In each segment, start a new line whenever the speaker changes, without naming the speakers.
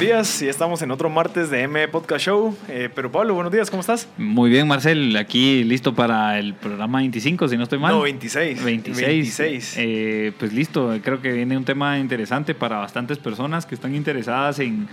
Buenos días, y estamos en otro martes de M Podcast Show. Eh, pero Pablo, buenos días, ¿cómo estás?
Muy bien, Marcel, aquí listo para el programa 25, si no estoy mal.
No, 26.
26.
26.
Eh, pues listo, creo que viene un tema interesante para bastantes personas que están interesadas en,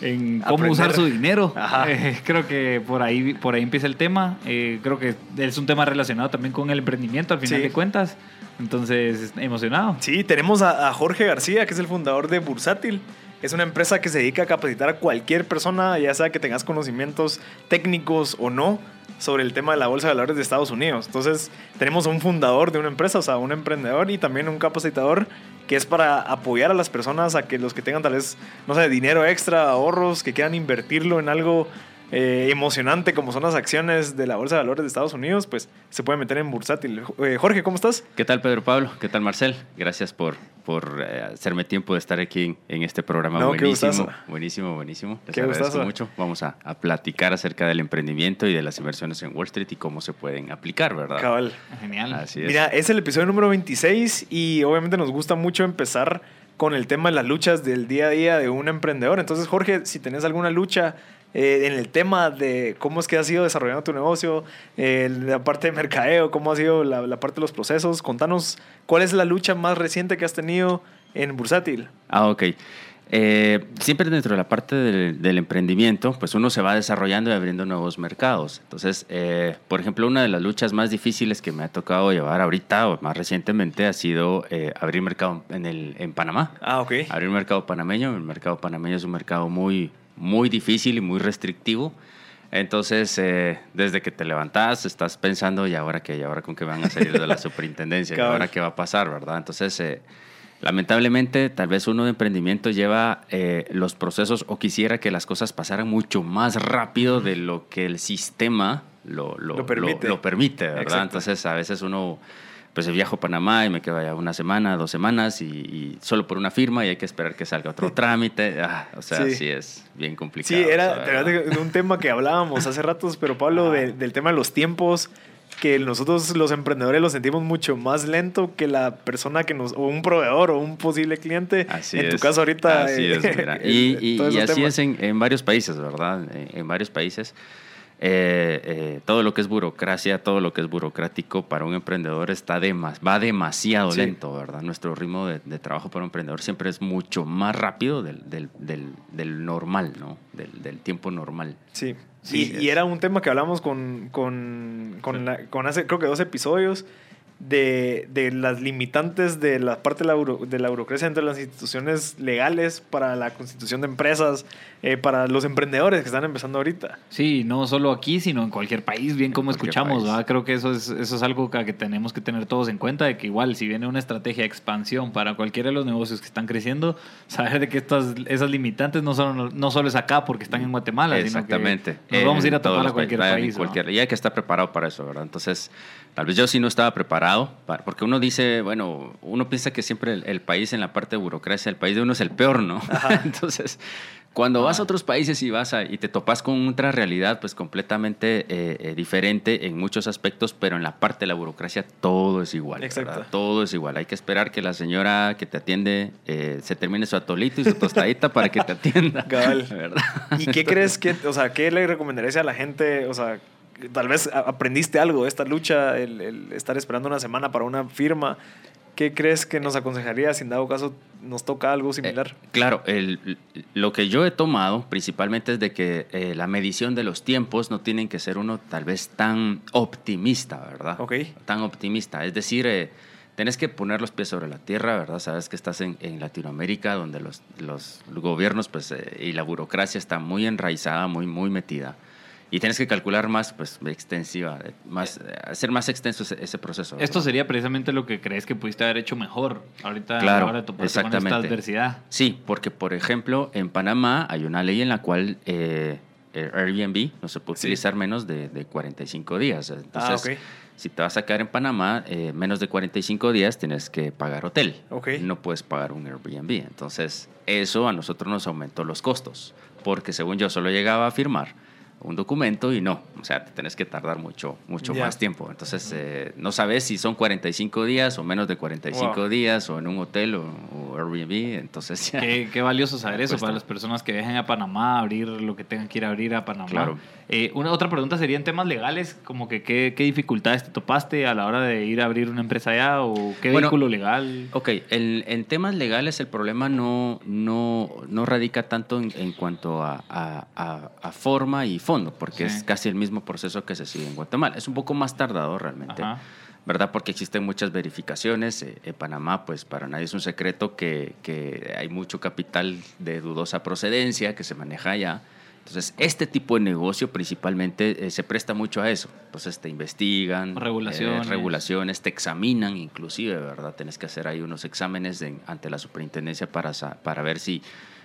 en cómo
Aprender.
usar su dinero.
Ajá.
Eh, creo que por ahí, por ahí empieza el tema. Eh, creo que es un tema relacionado también con el emprendimiento, al final
Sí.
de cuentas. Entonces, emocionado.
Sí, tenemos a, a Jorge García, que es el fundador de Bursátil. Es una empresa que se dedica a capacitar a cualquier persona, ya sea que tengas conocimientos técnicos o no, sobre el tema de la bolsa de valores de Estados Unidos. Entonces, tenemos un fundador de una empresa, o sea, un emprendedor y también un capacitador que es para apoyar a las personas a que los que tengan tal vez, no sé, dinero extra, ahorros, que quieran invertirlo en algo eh, emocionante como son las acciones de la bolsa de valores de Estados Unidos, pues se puede meter en Bursátil. Eh, Jorge, ¿cómo estás?
¿Qué tal Pedro Pablo? ¿Qué tal Marcel? Gracias por, por eh, hacerme tiempo de estar aquí en, en este programa.
No,
buenísimo, buenísimo, buenísimo. Les
Qué
agradezco
gustazo.
mucho. Vamos a, a platicar acerca del emprendimiento y de las inversiones en Wall Street y cómo se pueden aplicar, ¿verdad?
Cabal.
Genial.
Así es.
Mira, es el episodio número 26 y obviamente nos gusta mucho empezar con el tema de las luchas del día a día de un emprendedor. Entonces, Jorge, si tenés alguna lucha eh, en el tema de cómo es que has ido desarrollando tu negocio, eh, la parte de mercadeo, cómo ha sido la, la parte de los procesos, contanos cuál es la lucha más reciente que has tenido en Bursátil.
Ah, ok. Eh, siempre dentro de la parte del, del emprendimiento, pues uno se va desarrollando y abriendo nuevos mercados. Entonces, eh, por ejemplo, una de las luchas más difíciles que me ha tocado llevar ahorita o más recientemente ha sido eh, abrir mercado en, el, en Panamá.
Ah, ok.
Abrir mercado panameño. El mercado panameño es un mercado muy, muy difícil y muy restrictivo. Entonces, eh, desde que te levantas, estás pensando, ¿y ahora qué? ¿Y ahora con qué van a salir de la superintendencia? ¿Y ahora qué va a pasar? ¿Verdad? Entonces, eh, lamentablemente, tal vez uno de emprendimiento lleva eh, los procesos o quisiera que las cosas pasaran mucho más rápido de lo que el sistema lo, lo,
Lo permite.
lo permite, ¿verdad?
Exacto.
Entonces, a veces uno pues viajo a Panamá y me quedo allá una semana, dos semanas y, y solo por una firma y hay que esperar que salga otro trámite. Ah, o sea,
Sí.
sí. es bien complicado.
Sí, era un tema que hablábamos hace ratos, pero Pablo, de- del tema de los tiempos, que nosotros los emprendedores lo sentimos mucho más lento que la persona que nos, o un proveedor o un posible cliente.
Así
en tu caso ahorita.
Así
eh,
es, mira. Y, y- así
temas.
es en, en varios países, ¿verdad? En, en varios países. Eh, eh, todo lo que es burocracia, todo lo que es burocrático para un emprendedor está demas, va demasiado
Sí.
lento, ¿verdad? Nuestro ritmo de, de trabajo para un emprendedor siempre es mucho más rápido del, del, del- del normal, ¿no? Del, tiempo normal.
Sí.
Sí,
y, era un tema que hablamos con, con, con, la- con hace, creo que dos episodios, de, de las limitantes de la parte de la, buro- de la burocracia entre las instituciones legales para la constitución de empresas, eh, para los emprendedores que están empezando ahorita.
Sí, no solo aquí, sino en cualquier país, bien como escuchamos. Creo que eso es, eso es algo que, tenemos que tener todos en cuenta, de que igual si viene una estrategia de expansión para cualquiera de los negocios que están creciendo, saber de que estas, esas limitantes no solo, no solo es acá porque están en Guatemala,
Exactamente.
sino que nos vamos a ir a tomar a
los
cualquier
países,
país.
Y hay que estar preparado para eso, ¿verdad? Entonces, tal vez yo sí no estaba preparado, para- porque uno dice, bueno, uno piensa que siempre el, el país en la parte de burocracia, el país de uno es el peor, ¿no? Entonces, cuando vas a otros países y vas a, y te topas con otra realidad, pues completamente eh, eh, diferente en muchos aspectos, pero en la parte de la burocracia todo es igual.
Exacto.
¿verdad? Todo es igual. Hay que esperar que la señora que te atiende eh, se termine su atolito y su tostadita para que te atienda.
Cabal.
¿verdad?
¿Y qué crees que, o sea, qué le recomendarías a la gente? O sea, tal vez aprendiste algo de esta lucha, el, el estar esperando una semana para una firma. ¿Qué crees que nos aconsejaría si en dado caso nos toca algo similar?
Eh, claro, el- lo que yo he tomado principalmente es de que eh, la medición de los tiempos no tienen que ser uno tal vez tan optimista, ¿verdad?
Ok.
Tan optimista. Es decir, eh, tenés que poner los pies sobre la tierra, ¿verdad? Sabes que estás en, en Latinoamérica donde los, los gobiernos pues, eh, y la burocracia está muy enraizada, muy, muy metida. Y tienes que calcular más, pues, extensiva, más, hacer más extenso ese, proceso.
Esto sería precisamente lo que crees que pudiste haber hecho mejor ahorita
claro,
a la hora de
exactamente.
con esta adversidad.
Sí, porque, por ejemplo, en Panamá hay una ley en la cual eh, Airbnb no se puede utilizar menos de, de, 45 días. Entonces,
ah, okay.
si te vas a quedar en Panamá, eh, menos de 45 días tienes que pagar hotel.
Okay.
No puedes pagar un Airbnb. Entonces, eso a nosotros nos aumentó los costos, porque según yo solo llegaba a firmar un documento y no, o sea, te tenés que tardar mucho, mucho más tiempo. Entonces, eh, no sabes si son 45 días o menos de 45
Wow.
días o en un hotel o, o Airbnb. Entonces, ya.
Qué, qué valioso saber eso
Cuesta.
para las personas que viajen a Panamá, abrir lo que tengan que ir a abrir a Panamá.
Claro.
Eh, una otra pregunta sería en temas legales, como que qué, qué dificultades te topaste a la hora de ir a abrir una empresa allá o qué
Bueno,
vehículo legal.
Ok, el- en temas legales el problema no, no, no radica tanto en, en cuanto a, a- a- a forma y fondo, porque
Sí.
es casi el mismo proceso que se sigue en Guatemala. Es un poco más tardado realmente,
Ajá.
¿verdad? Porque existen muchas verificaciones. Eh, En Panamá, pues para nadie es un secreto que, que hay mucho capital de dudosa procedencia que se maneja allá. Entonces, este tipo de negocio principalmente eh, se presta mucho a eso. Entonces, te investigan, eh,
Regulaciones.
regulaciones, te examinan inclusive, ¿verdad? Tienes que hacer ahí unos exámenes en- ante la superintendencia para, para ver si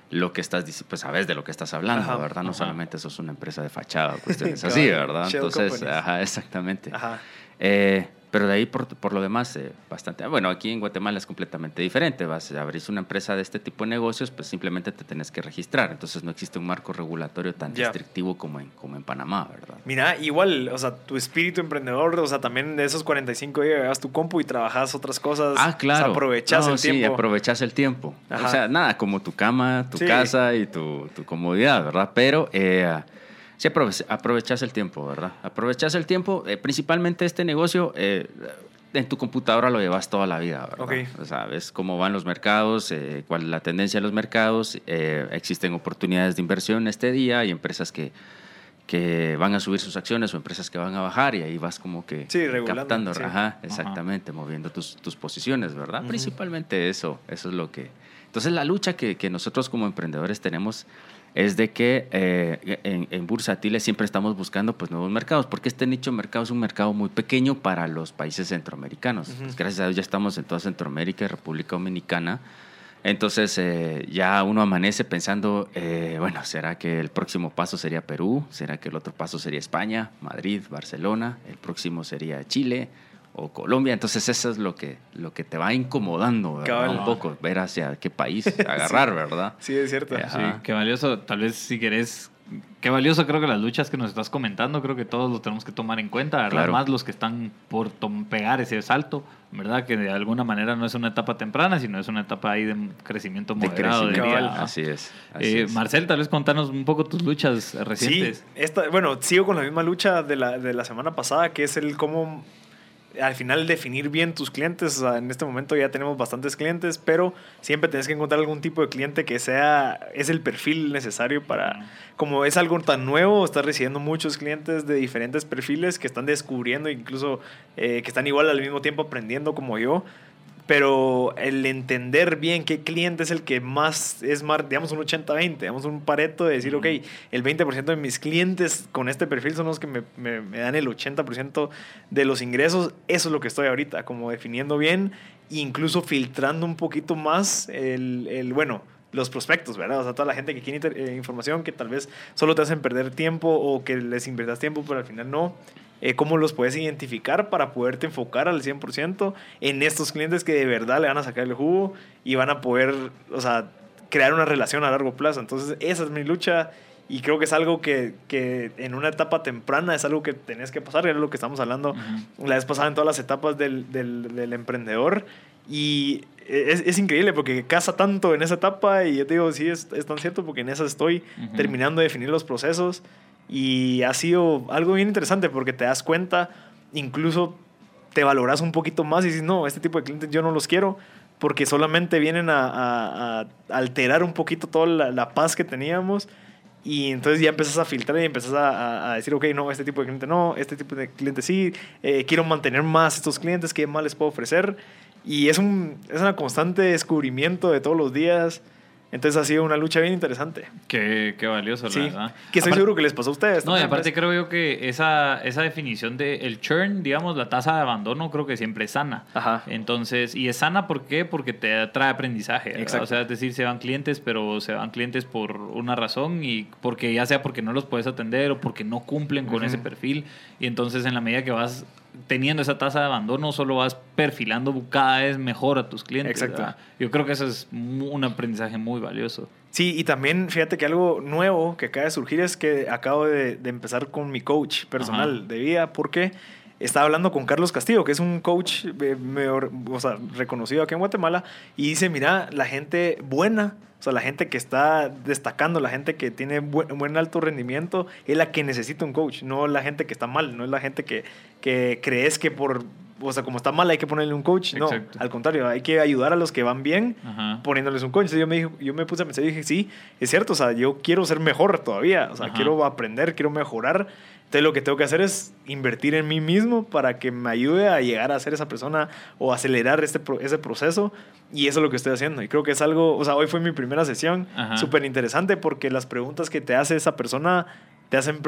lo que estás diciendo, pues sabes de lo que estás hablando,
Ajá,
¿verdad? No
ajá.
solamente sos una empresa de fachada, cuestiones así, ¿verdad? Entonces, ajá, exactamente.
Ajá.
Eh, pero de ahí, por, por lo demás, eh, bastante. Bueno, aquí en Guatemala es completamente diferente. Vas a abrir una empresa de este tipo de negocios, pues simplemente te tenés que registrar. Entonces no existe un marco regulatorio tan restrictivo como en, como en Panamá, ¿verdad?
Mira, igual, o sea, tu espíritu emprendedor, o sea, también de esos 45 días tu compu y trabajas otras cosas.
Ah, claro.
O sea, aprovechas
No,
el
sí,
tiempo.
aprovechas el tiempo.
Ajá.
O sea, nada, como tu cama, tu
Sí.
casa y tu, tu comodidad, ¿verdad? Pero eh, sí aprove- aprovechas el tiempo, ¿verdad? Aprovechas el tiempo. eh, principalmente este negocio, eh, en tu computadora lo llevas toda la vida, ¿verdad?
Ok.
O sea, ves cómo van los mercados, eh, cuál es la tendencia de los mercados. eh, existen oportunidades de inversión este día. Hay empresas que que van a subir sus acciones o empresas que van a bajar y ahí vas como que
Sí,
captando,
sí.
ajá, exactamente, moviendo tus, tus posiciones, ¿verdad? Principalmente eso, eso es lo que... Entonces la lucha que, que nosotros como emprendedores tenemos es de que eh, en, en Bursatiles siempre estamos buscando pues, nuevos mercados, porque este nicho de mercado es un mercado muy pequeño para los países centroamericanos. Pues, gracias a Dios ya estamos en toda Centroamérica y República Dominicana. Entonces eh, ya uno amanece pensando, eh, bueno, ¿será que el próximo paso sería Perú? ¿Será que el otro paso sería España, Madrid, Barcelona? ¿El próximo sería Chile o Colombia? Entonces eso es lo que, lo que te va incomodando, ¿verdad? Un poco, ver hacia qué país agarrar, ¿verdad?
Sí, es cierto.
Ajá.
Sí, qué valioso. Tal vez si querés, qué valioso creo que las luchas que nos estás comentando, creo que todos lo tenemos que tomar en cuenta, ¿verdad?
Claro.
Más los que están por pegar ese salto, ¿verdad? Que de alguna manera no es una etapa temprana, sino es una etapa ahí de crecimiento
De
moderado.
crecimiento.
diría.
Cabal.
Así es. así
Eh,
es.
Marcel, tal vez contanos un poco tus luchas recientes.
Sí, esta, bueno, sigo con la misma lucha de la, de la semana pasada, que es el cómo al final definir bien tus clientes. O sea, en este momento ya tenemos bastantes clientes, pero siempre tienes que encontrar algún tipo de cliente que sea, es el perfil necesario para, como es algo tan nuevo, estás recibiendo muchos clientes de diferentes perfiles que están descubriendo, incluso eh, que están igual al mismo tiempo aprendiendo como yo. Pero el entender bien qué cliente es el que más es más, digamos, un 80-20, digamos, un pareto de decir, ok, el 20% de mis clientes con este perfil son los que me, me- me dan el 80% de los ingresos. Eso es lo que estoy ahorita, como definiendo bien incluso filtrando un poquito más el, el, bueno, los prospectos, ¿verdad? O sea, toda la gente que quiere eh, información que tal vez solo te hacen perder tiempo o que les inviertas tiempo, pero al final no. Eh, ¿Cómo los puedes identificar para poderte enfocar al 100% en estos clientes que de verdad le van a sacar el jugo y van a poder, o sea, crear una relación a largo plazo? Entonces, esa es mi lucha y creo que es algo que, que en una etapa temprana es algo que tenés que pasar, era lo que estamos hablando
Ujú.
la vez pasada en todas las etapas del, del, del emprendedor. Y es, es increíble porque casa tanto en esa etapa y yo te digo, sí, es, es tan cierto porque en esa estoy
Ujú.
terminando de definir los procesos y ha sido algo bien interesante porque te das cuenta, incluso te valoras un poquito más y dices, no, este tipo de clientes yo no los quiero porque solamente vienen a, a- alterar un poquito toda la, la paz que teníamos y entonces ya empezás a filtrar y empezás a, a- decir, ok, no, este tipo de cliente no, este tipo de cliente sí, eh, quiero mantener más estos clientes, ¿qué más les puedo ofrecer? Y es un, es un constante descubrimiento de todos los días Entonces ha sido una lucha bien interesante.
Qué, qué valioso,
Sí,
la verdad.
que estoy
Aparte-
seguro que les pasó a ustedes.
No, y aparte
pues.
creo yo que esa, esa definición de el churn, digamos, la tasa de abandono, creo que siempre es sana.
Ajá.
Entonces, y es sana ¿por qué? Porque te trae aprendizaje.
Exacto.
O sea, es decir, se van clientes, pero se van clientes por una razón y porque ya sea porque no los puedes atender o porque no cumplen con ese perfil. Y entonces, en la medida que vas teniendo esa tasa de abandono, solo vas perfilando cada vez mejor a tus clientes.
Exacto.
¿verdad? Yo creo que eso es un aprendizaje muy valioso.
Sí, y también fíjate que algo nuevo que acaba de surgir es que acabo de, de empezar con mi coach personal
Ajá.
de vida porque estaba hablando con Carlos Castillo, que es un coach eh, mejor- o sea, reconocido aquí en Guatemala, y dice, mira, la gente buena, o sea, la gente que está destacando, la gente que tiene buen, buen alto rendimiento, es la que necesita un coach, no la gente que está mal, no es la gente que, que crees que por... O sea, como está mal hay que ponerle un coach. No,
Exacto.
al contrario, hay que ayudar a los que van bien
Ajá.
poniéndoles un coach. Entonces yo me, dije- yo me puse a pensar y dije, sí, es cierto, o sea, yo quiero ser mejor todavía, o sea,
Ajá.
quiero aprender, quiero mejorar. Entonces lo que tengo que hacer es invertir en mí mismo para que me ayude a llegar a ser esa persona o acelerar este, ese proceso. Y eso es lo que estoy haciendo. Y creo que es algo, o sea, hoy fue mi primera sesión, súper interesante porque las preguntas que te hace esa persona te hacen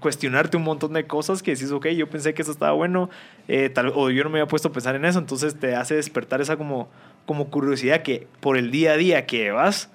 cuestionarte un montón de cosas que dices, ok, yo pensé que eso estaba bueno, eh, tal, o yo no me había puesto a pensar en eso, entonces te hace despertar esa como, como curiosidad que por el día a día que vas,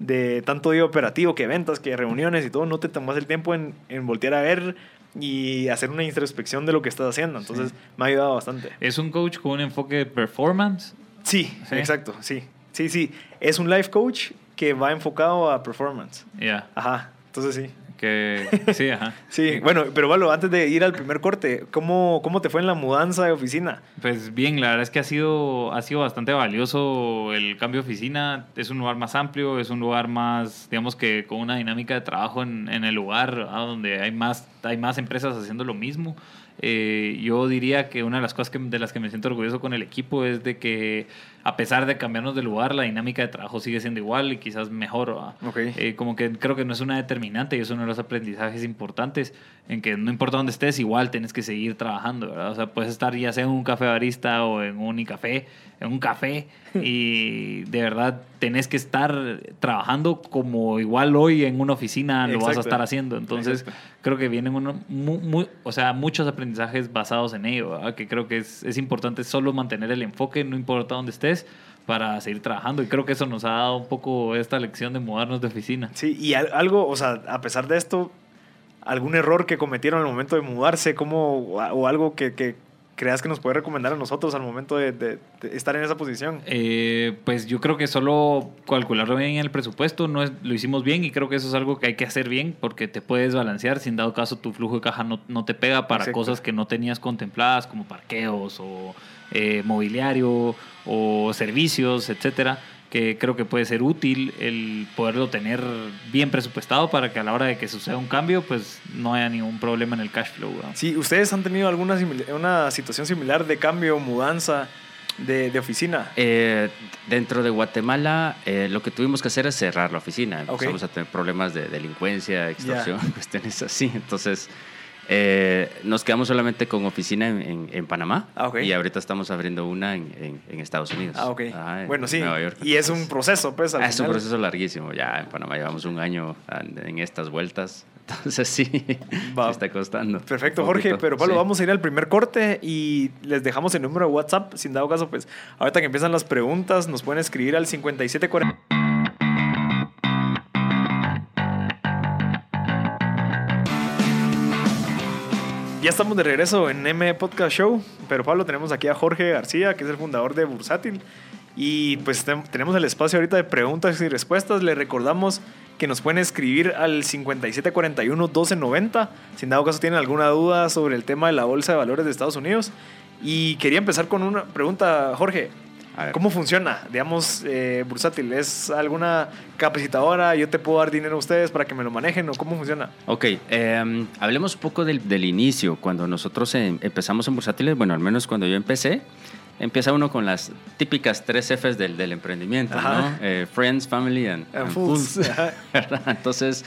de tanto día operativo, que ventas, que reuniones y todo, no te tomas el tiempo en, en voltear a ver y hacer una introspección de lo que estás haciendo. Entonces me ha ayudado bastante.
Es un coach con un enfoque de performance.
Sí,
¿Sí?
exacto, sí. Sí, sí. Es un life coach que va enfocado a performance.
Ya.
Ajá, entonces sí.
Que sí, ajá.
Sí, bueno, pero Valo, antes de ir al primer corte, ¿cómo, ¿cómo te fue en la mudanza de oficina?
Pues bien, la verdad es que ha sido, ha sido bastante valioso el cambio de oficina. Es un lugar más amplio, es un lugar más, digamos que con una dinámica de trabajo en, en el lugar, donde hay más, hay más empresas haciendo lo mismo. Eh, yo diría que una de las cosas que- de las que me siento orgulloso con el equipo es de que a pesar de cambiarnos de lugar, la dinámica de trabajo sigue siendo igual y quizás mejor. ¿verdad?
Ok.
Eh, como que creo que no es una determinante y es uno de los aprendizajes importantes en que no importa dónde estés, igual tienes que seguir trabajando, ¿verdad? O sea, puedes estar ya sea en un café barista o en un café, en un café y de verdad tenés que estar trabajando como igual hoy en una oficina lo vas a
Exacto.
estar haciendo. Entonces,
Exacto.
creo que vienen uno, mu- mu- o sea, muchos aprendizajes basados en ello, ¿verdad? que creo que es, es importante solo mantener el enfoque, no importa dónde estés, para seguir trabajando. Y creo que eso nos ha dado un poco esta lección de mudarnos de oficina.
Sí, y al- algo, o sea, a pesar de esto, algún error que cometieron al momento de mudarse, como, o algo que creas que nos puede recomendar a nosotros al momento de, de- de estar en esa posición.
Eh, pues yo creo que solo calcularlo bien en el presupuesto no es, lo hicimos bien y creo que eso es algo que hay que hacer bien porque te puedes balancear si en dado caso tu flujo de caja no, no te pega para
Exacto.
cosas que no tenías contempladas como parqueos o eh, mobiliario o servicios, etcétera que creo que puede ser útil el poderlo tener bien presupuestado para que a la hora de que suceda un cambio pues no haya ningún problema en el cash flow. ¿verdad?
Sí, ¿ustedes han tenido alguna simil- una situación similar de cambio, mudanza de, de oficina?
Eh, dentro de Guatemala, eh, lo que tuvimos que hacer es cerrar la oficina.
Ok.
Empezamos a tener problemas de delincuencia, extorsión, cuestiones así. Entonces, eh, nos quedamos solamente con oficina en, en- en Panamá.
Ah.
Y ahorita estamos abriendo una en, Estados Unidos.
Ah, ok.
Ajá, en
bueno, sí.
Nueva York.
y es un proceso, pues. al
ah, es un proceso larguísimo. Ya en Panamá llevamos un año en estas vueltas. Entonces, sí,
Va.
está costando.
Perfecto, Jorge. Pero Pablo,
sí.
vamos a ir al primer corte y les dejamos el número de WhatsApp. Sin dado caso, pues ahorita que empiezan las preguntas, nos pueden escribir al 5740. Ya estamos de regreso en M Podcast Show, pero Pablo, tenemos aquí a Jorge García, que es el fundador de Bursátil. Y pues tenemos el espacio ahorita de preguntas y respuestas. Le recordamos que nos pueden escribir al 5741-1290. Si en dado caso tienen alguna duda sobre el tema de la Bolsa de Valores de Estados Unidos. Y quería empezar con una pregunta, Jorge. ¿Cómo funciona, digamos, eh, Bursátil? ¿Es alguna capacitadora? ¿Yo te puedo dar dinero a ustedes para que me lo manejen? ¿O cómo funciona?
Ok, eh, hablemos un poco del, del inicio. Cuando nosotros em- empezamos en Bursátiles, bueno, al menos cuando yo empecé, empieza uno con las típicas tres Fs del, del emprendimiento,
Ajá.
¿no? Eh, friends, family and,
And
and
fools.
Entonces,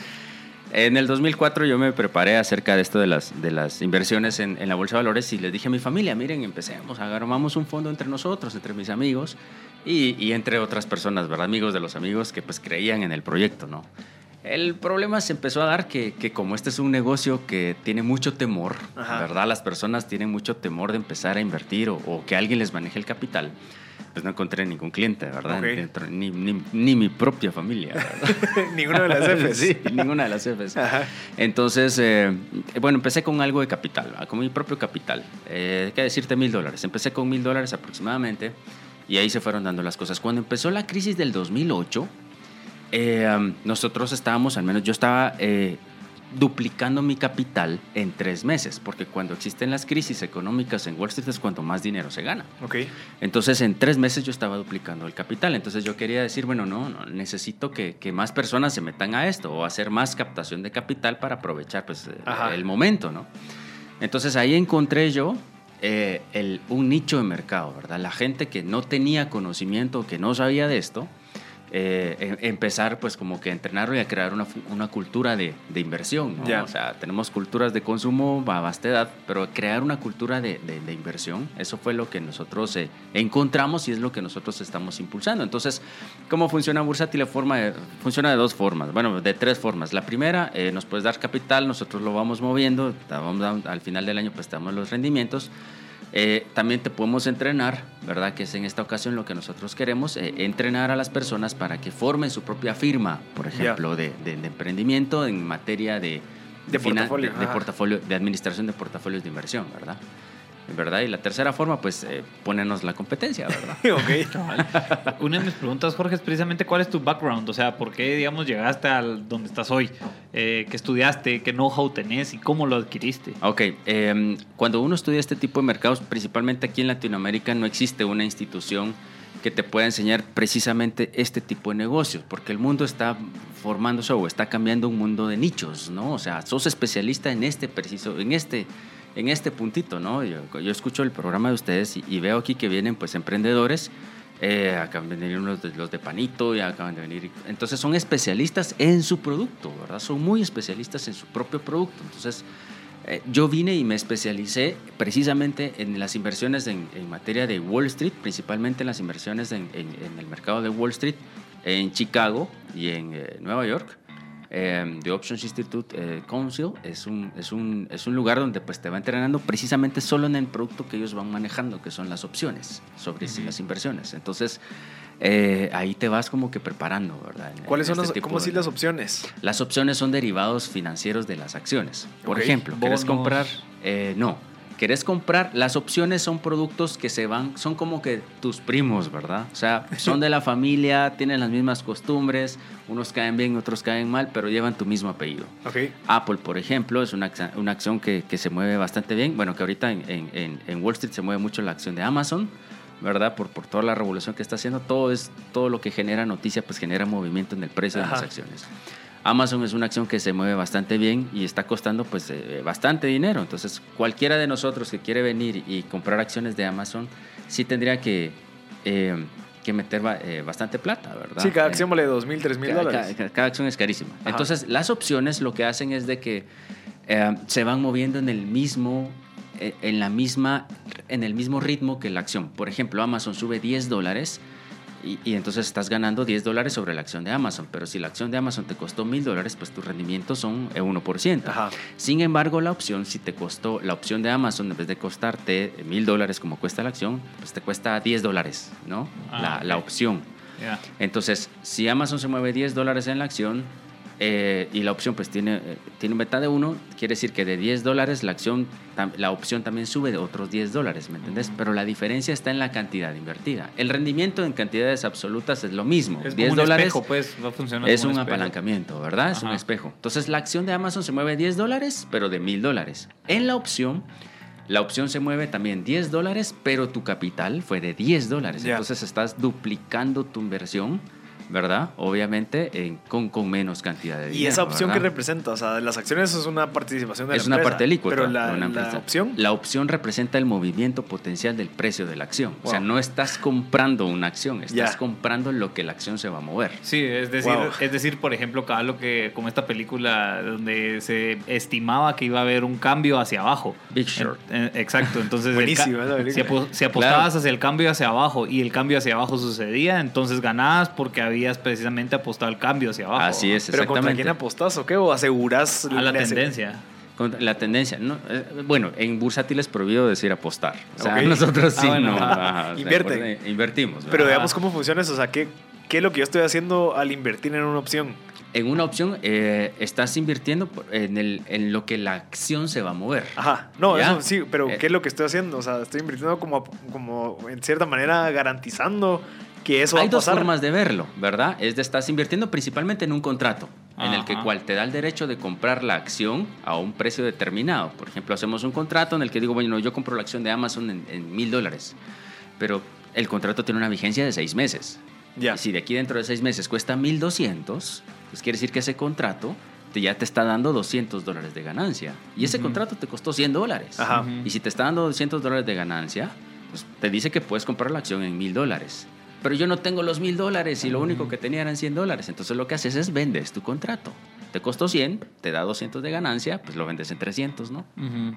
en el 2004 yo me preparé acerca de esto de las, de las inversiones en, en la bolsa de valores y les dije a mi familia, miren, empecemos, agarramos un fondo entre nosotros, entre mis amigos, Y, y entre otras personas, ¿verdad? Amigos de los amigos que pues creían en el proyecto, ¿no? El problema se empezó a dar que, que como este es un negocio que tiene mucho temor,
Ajá.
¿verdad? Las personas tienen mucho temor de empezar a invertir o, o que alguien les maneje el capital. Pues no encontré ningún cliente, ¿verdad? Ni, ni, ni mi propia familia, ¿verdad?
Ninguno de las Fs.
Sí, ninguna de las Fs.
Ajá.
Entonces, eh, bueno, empecé con algo de capital, ¿verdad? con mi propio capital. Eh, ¿Qué decirte? Mil dólares. Empecé con mil dólares aproximadamente y ahí se fueron dando las cosas. Cuando empezó la crisis del 2008, eh, um, nosotros estábamos, al menos yo estaba eh, duplicando mi capital en tres meses, porque cuando existen las crisis económicas en Wall Street es cuando más dinero se gana.
Ok.
Entonces, en tres meses yo estaba duplicando el capital. Entonces, yo quería decir, bueno, no, no necesito que, que más personas se metan a esto o hacer más captación de capital para aprovechar pues, eh, el momento, ¿no? Entonces, ahí encontré yo eh, el, un nicho de mercado, ¿verdad? La gente que no tenía conocimiento, que no sabía de esto, eh, em- empezar pues como que a entrenarlo y a crear una, una cultura de, de inversión, ¿no?
Ya.
O sea, tenemos culturas de consumo a vasta edad, pero crear una cultura de, de- de inversión, eso fue lo que nosotros eh, encontramos y es lo que nosotros estamos impulsando. Entonces, ¿cómo funciona Bursátil? Forma funciona de dos formas, bueno, de tres formas. La primera, eh, nos puedes dar capital, nosotros lo vamos moviendo, vamos dando- al final del año pues te damos los rendimientos. Eh, también te podemos entrenar, ¿verdad? Que es en esta ocasión lo que nosotros queremos, eh, entrenar a las personas para que formen su propia firma, por ejemplo, de, de- de emprendimiento en materia de,
De portafolio,
de administración de portafolios de inversión, ¿verdad? ¿Verdad? Y la tercera forma, pues, eh, ponernos la competencia, ¿verdad?
ok.
Una de mis preguntas, Jorge, es precisamente cuál es tu background, o sea, ¿por qué, digamos, llegaste al donde estás hoy? Eh, ¿Qué estudiaste? ¿Qué know-how tenés y cómo lo adquiriste?
Ok, eh, cuando uno estudia este tipo de mercados, principalmente aquí en Latinoamérica, no existe una institución que te pueda enseñar precisamente este tipo de negocios, porque el mundo está formándose o está cambiando un mundo de nichos, ¿no? O sea, sos especialista en este preciso, en este, en este puntito, ¿no? Yo, yo escucho el programa de ustedes y, y veo aquí que vienen pues emprendedores, eh, acaban de venir unos de, los de Panito y acaban de venir, entonces son especialistas en su producto, ¿verdad? Son muy especialistas en su propio producto, entonces... Eh, yo vine y me especialicé precisamente en las inversiones en, en materia de Wall Street, principalmente en las inversiones en, en- en el mercado de Wall Street, en Chicago y en eh, Nueva York. Eh, The Options Institute eh, Council es un, es, un, es un lugar donde pues, te va entrenando precisamente solo en el producto que ellos van manejando, que son las opciones sobre las inversiones. Entonces, eh, ahí te vas como que preparando, ¿verdad?
¿Cuáles son
este
las, cómo
de-
las opciones?
las opciones son derivados financieros de las acciones. Por ejemplo, ¿quieres comprar? Eh, no. ¿Querés comprar? Las opciones son productos que se van, son como que tus primos, ¿verdad? O sea, son de la familia, tienen las mismas costumbres, unos caen bien, otros caen mal, pero llevan tu mismo apellido.
Ok.
Apple, por ejemplo, es una, acción- una acción que, que se mueve bastante bien. Bueno, que ahorita en, en- en- Wall Street se mueve mucho la acción de Amazon, ¿verdad? Por, por toda la revolución que está haciendo. Todo, es, todo lo que genera noticia, pues genera movimiento en el precio de las acciones. Amazon es una acción que se mueve bastante bien y está costando pues eh, bastante dinero. Entonces, cualquiera de nosotros que quiere venir y comprar acciones de Amazon, sí tendría que, eh, que meter eh, bastante plata, ¿verdad?
Sí, cada acción vale dos mil, tres mil
cada,
dólares.
cada- cada acción es carísima.
Ajá.
Entonces, las opciones lo que hacen es de que se van moviendo en el mismo, en la misma, en el mismo ritmo que la acción. Por ejemplo, Amazon sube 10 dólares y, y entonces estás ganando 10 dólares sobre la acción de Amazon. Pero si la acción de Amazon te costó 1000 dólares, pues tus rendimientos son eh, 1%.
Ajá.
Sin embargo, la opción, si te costó, la opción de Amazon, en vez de costarte mil dólares como cuesta la acción, pues te cuesta 10 dólares, ¿no?
Ah,
la, la opción. Entonces, si Amazon se mueve 10 dólares en la acción eh, y la opción pues tiene, eh, tiene un beta de 1, quiere decir que de 10 dólares la, acción, la opción también sube de otros 10 dólares, ¿me entendés? Pero la diferencia está en la cantidad invertida. El rendimiento en cantidades absolutas es lo mismo.
Es
10
como un
dólares
espejo, pues, va funcionando
es
como
un apalancamiento, ¿verdad? Es un espejo. Entonces la acción de Amazon se mueve 10 dólares, pero de 1000 dólares. En la opción, la opción se mueve también 10 dólares, pero tu capital fue de 10 dólares. Entonces estás duplicando tu inversión ¿verdad? Obviamente en- con, con menos cantidad de dinero.
Y esa opción que
¿verdad?
representa, o sea, las acciones es una participación de
es
la
una
empresa,
parte alícuota.
Pero la,
de una
la opción,
La opción representa el movimiento potencial del precio de la acción. O sea,
Wow.
no estás comprando una acción, estás
Ya.
comprando lo que la acción se va a mover.
Sí, es decir,
Wow.
es decir, por ejemplo, cada lo que como esta película donde se estimaba que iba a haber un cambio hacia abajo.
Big Short.
En- en- exacto, entonces si, si apostabas
Claro.
hacia el cambio hacia abajo y el cambio hacia abajo sucedía, entonces ganabas porque habías precisamente apostado al cambio hacia abajo.
Así es,
pero contra
exactamente.
quién apostás o qué, o asegurás
A la tendencia.
La tendencia, ¿no? Eh, bueno, en bursátil es prohibido decir apostar. O sea,
Ok.
nosotros
Ah,
sí
bueno,
no.
ajá.
invertimos.
Pero veamos cómo funciona eso, o sea, ¿qué, qué es lo que yo estoy haciendo al invertir en una opción?
En una opción eh, estás invirtiendo en, el, en lo que la acción se va a mover.
Ajá, no,
¿Ya?
eso sí, pero
Eh.
¿qué es lo que estoy haciendo? O sea, estoy invirtiendo como, como en cierta manera garantizando que eso
Hay
va a
dos
pasar.
formas de verlo, ¿verdad? Es de estás invirtiendo principalmente en un contrato, en el que
Ajá.
cual te da el derecho de comprar la acción a un precio determinado. Por ejemplo, hacemos un contrato en el que digo, bueno, yo compro la acción de Amazon en- mil dólares, pero el contrato tiene una vigencia de seis meses.
Ya.
Y si de aquí dentro de seis meses cuesta 1200, pues quiere decir que ese contrato te- ya te está dando 200 dólares de ganancia. Y ese
Ujú.
contrato te costó 100 dólares.
Ajá.
Ujú.
Y si te está dando 200 dólares de ganancia, pues te dice que puedes comprar la acción en 1000 dólares. Pero yo no tengo los 1000 dólares y lo único que tenía eran 100 dólares. Entonces lo que haces es vendes tu contrato. Te costó 100, te da 200 de ganancia, pues lo vendes en 300, ¿no?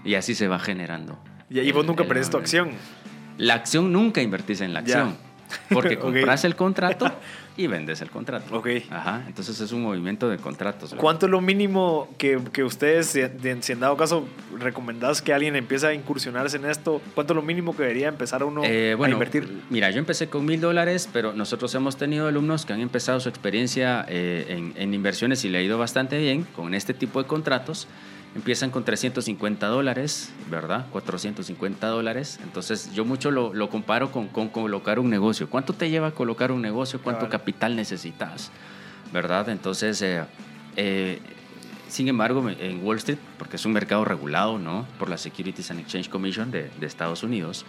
Y así se va generando.
Y ahí vos nunca perdés tu acción.
La acción nunca invertís en la
Ya.
acción. Porque compras el contrato y vendes el contrato.
Ok.
Ajá. Entonces es un movimiento de contratos. ¿verdad?
¿Cuánto es lo mínimo que, que ustedes, si, en dado caso, recomendás que alguien empiece a incursionarse en esto? ¿Cuánto es lo mínimo que debería empezar uno
Eh,
a invertir?
mira, yo empecé con mil dólares, pero nosotros hemos tenido alumnos que han empezado su experiencia eh, en, en inversiones y le ha ido bastante bien con este tipo de contratos. Empiezan con 350 dólares, ¿verdad? 450 dólares. Entonces, yo mucho lo, lo comparo con, con colocar un negocio. ¿Cuánto te lleva a colocar un negocio? ¿Cuánto capital necesitas? ¿Verdad? Entonces, eh, eh, sin embargo, en Wall Street, porque es un mercado regulado, ¿no? Por la Securities and Exchange Commission de, de Estados Unidos,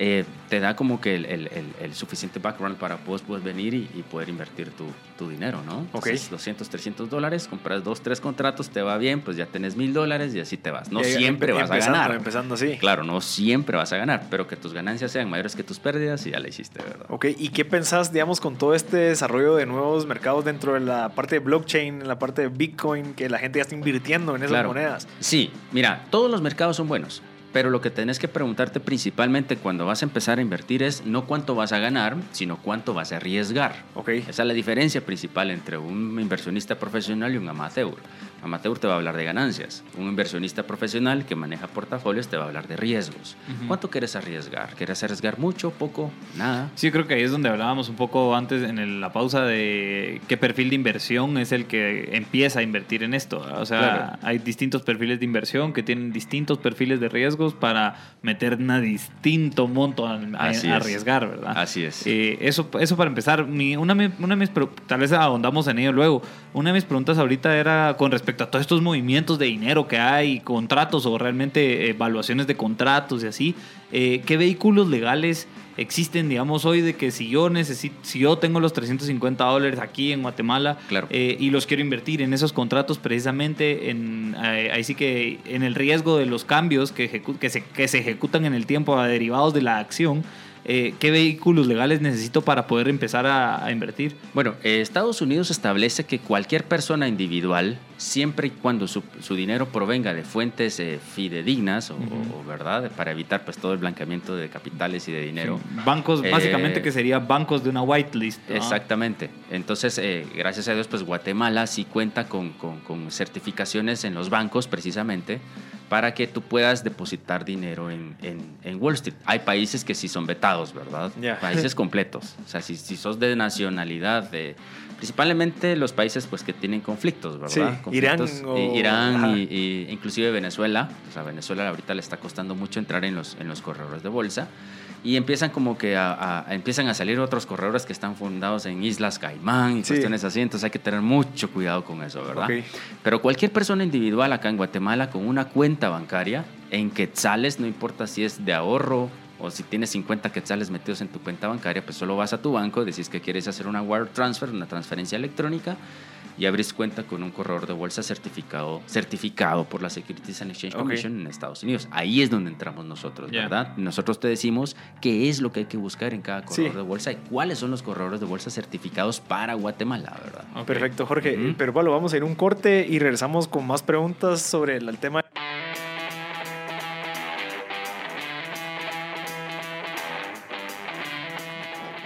eh, te da como que el, el- el- el suficiente background para vos puedes venir y, y poder invertir tu, tu dinero, ¿no?
Ok.
Entonces, 200, 300 dólares, compras dos, tres contratos, te va bien, pues ya tenés mil dólares y así te vas. No siempre vas a ganar.
Empezando así.
Claro, no siempre vas a ganar, pero que tus ganancias sean mayores que tus pérdidas y ya la hiciste, ¿verdad?
Ok, ¿y qué pensás, digamos, con todo este desarrollo de nuevos mercados dentro de la parte de blockchain, en la parte de Bitcoin, que la gente ya está invirtiendo en esas
Claro.
monedas?
Sí, mira, todos los mercados son buenos, pero lo que tenés que preguntarte principalmente cuando vas a empezar a invertir es no cuánto vas a ganar, sino cuánto vas a arriesgar.
Ok,
Esa es la diferencia principal entre un inversionista profesional y un amateur. Amateur te va a hablar de ganancias. Un inversionista profesional que maneja portafolios te va a hablar de riesgos.
Ujú.
¿Cuánto quieres arriesgar? ¿Quieres arriesgar mucho, poco, nada?
Sí, creo que ahí es donde hablábamos un poco antes en el- la pausa de qué perfil de inversión es el que empieza a invertir en esto. O sea,
Claro.
hay distintos perfiles de inversión que tienen distintos perfiles de riesgos para meter un distinto monto a, a- a
es.
arriesgar, ¿verdad?
Así es.
Eh, eso, eso para empezar, mi- una, una de mis, tal vez ahondamos en ello luego, una de mis preguntas ahorita era con respecto a todos estos movimientos de dinero que hay, contratos o realmente evaluaciones de contratos y así, eh, ¿qué vehículos legales existen, digamos, hoy de que si yo necesito, si yo tengo los 350 dólares aquí en Guatemala
Claro.
eh, y los quiero invertir en esos contratos precisamente en, eh, ahí sí que en el riesgo de los cambios que, ejecu- que, se, que se ejecutan en el tiempo a derivados de la acción, eh, ¿qué vehículos legales necesito para poder empezar a, a invertir?
Bueno, eh, Estados Unidos establece que cualquier persona individual, siempre y cuando su, su dinero provenga de fuentes eh, fidedignas, o, ¿verdad? Para evitar pues todo el blanqueamiento de capitales y de dinero.
Sí, bancos,
Eh,
básicamente que serían bancos de una whitelist. ¿no?
Exactamente. Entonces, eh, gracias a Dios, pues Guatemala sí cuenta con, con- con certificaciones en los bancos precisamente para que tú puedas depositar dinero en, en- en Wall Street. Hay países que sí son vetados, ¿verdad? Países completos. O sea, si, si sos de nacionalidad, de, principalmente los países pues que tienen conflictos, ¿verdad?
Sí, Irán
Conflictos,
o-
Irán
ajá.
y, y inclusive Venezuela. O sea, Venezuela ahorita le está costando mucho entrar en los, en los corredores de bolsa y empiezan como que a, a- empiezan a salir otros corredores que están fundados en Islas Caimán y
Sí.
cuestiones así, entonces hay que tener mucho cuidado con eso, ¿verdad? Pero cualquier persona individual acá en Guatemala con una cuenta bancaria en quetzales, no importa si es de ahorro o si tienes 50 quetzales metidos en tu cuenta bancaria, pues solo vas a tu banco, decís que quieres hacer una wire transfer, una transferencia electrónica, y abrís cuenta con un corredor de bolsa certificado, certificado por la Securities and Exchange. Commission en Estados Unidos. Ahí es donde entramos nosotros. ¿verdad? Nosotros te decimos qué es lo que hay que buscar en cada corredor
Sí.
de bolsa y cuáles son los corredores de bolsa certificados para Guatemala, ¿verdad?
Perfecto, Jorge. Pero bueno, vamos a ir un corte y regresamos con más preguntas sobre el, el tema.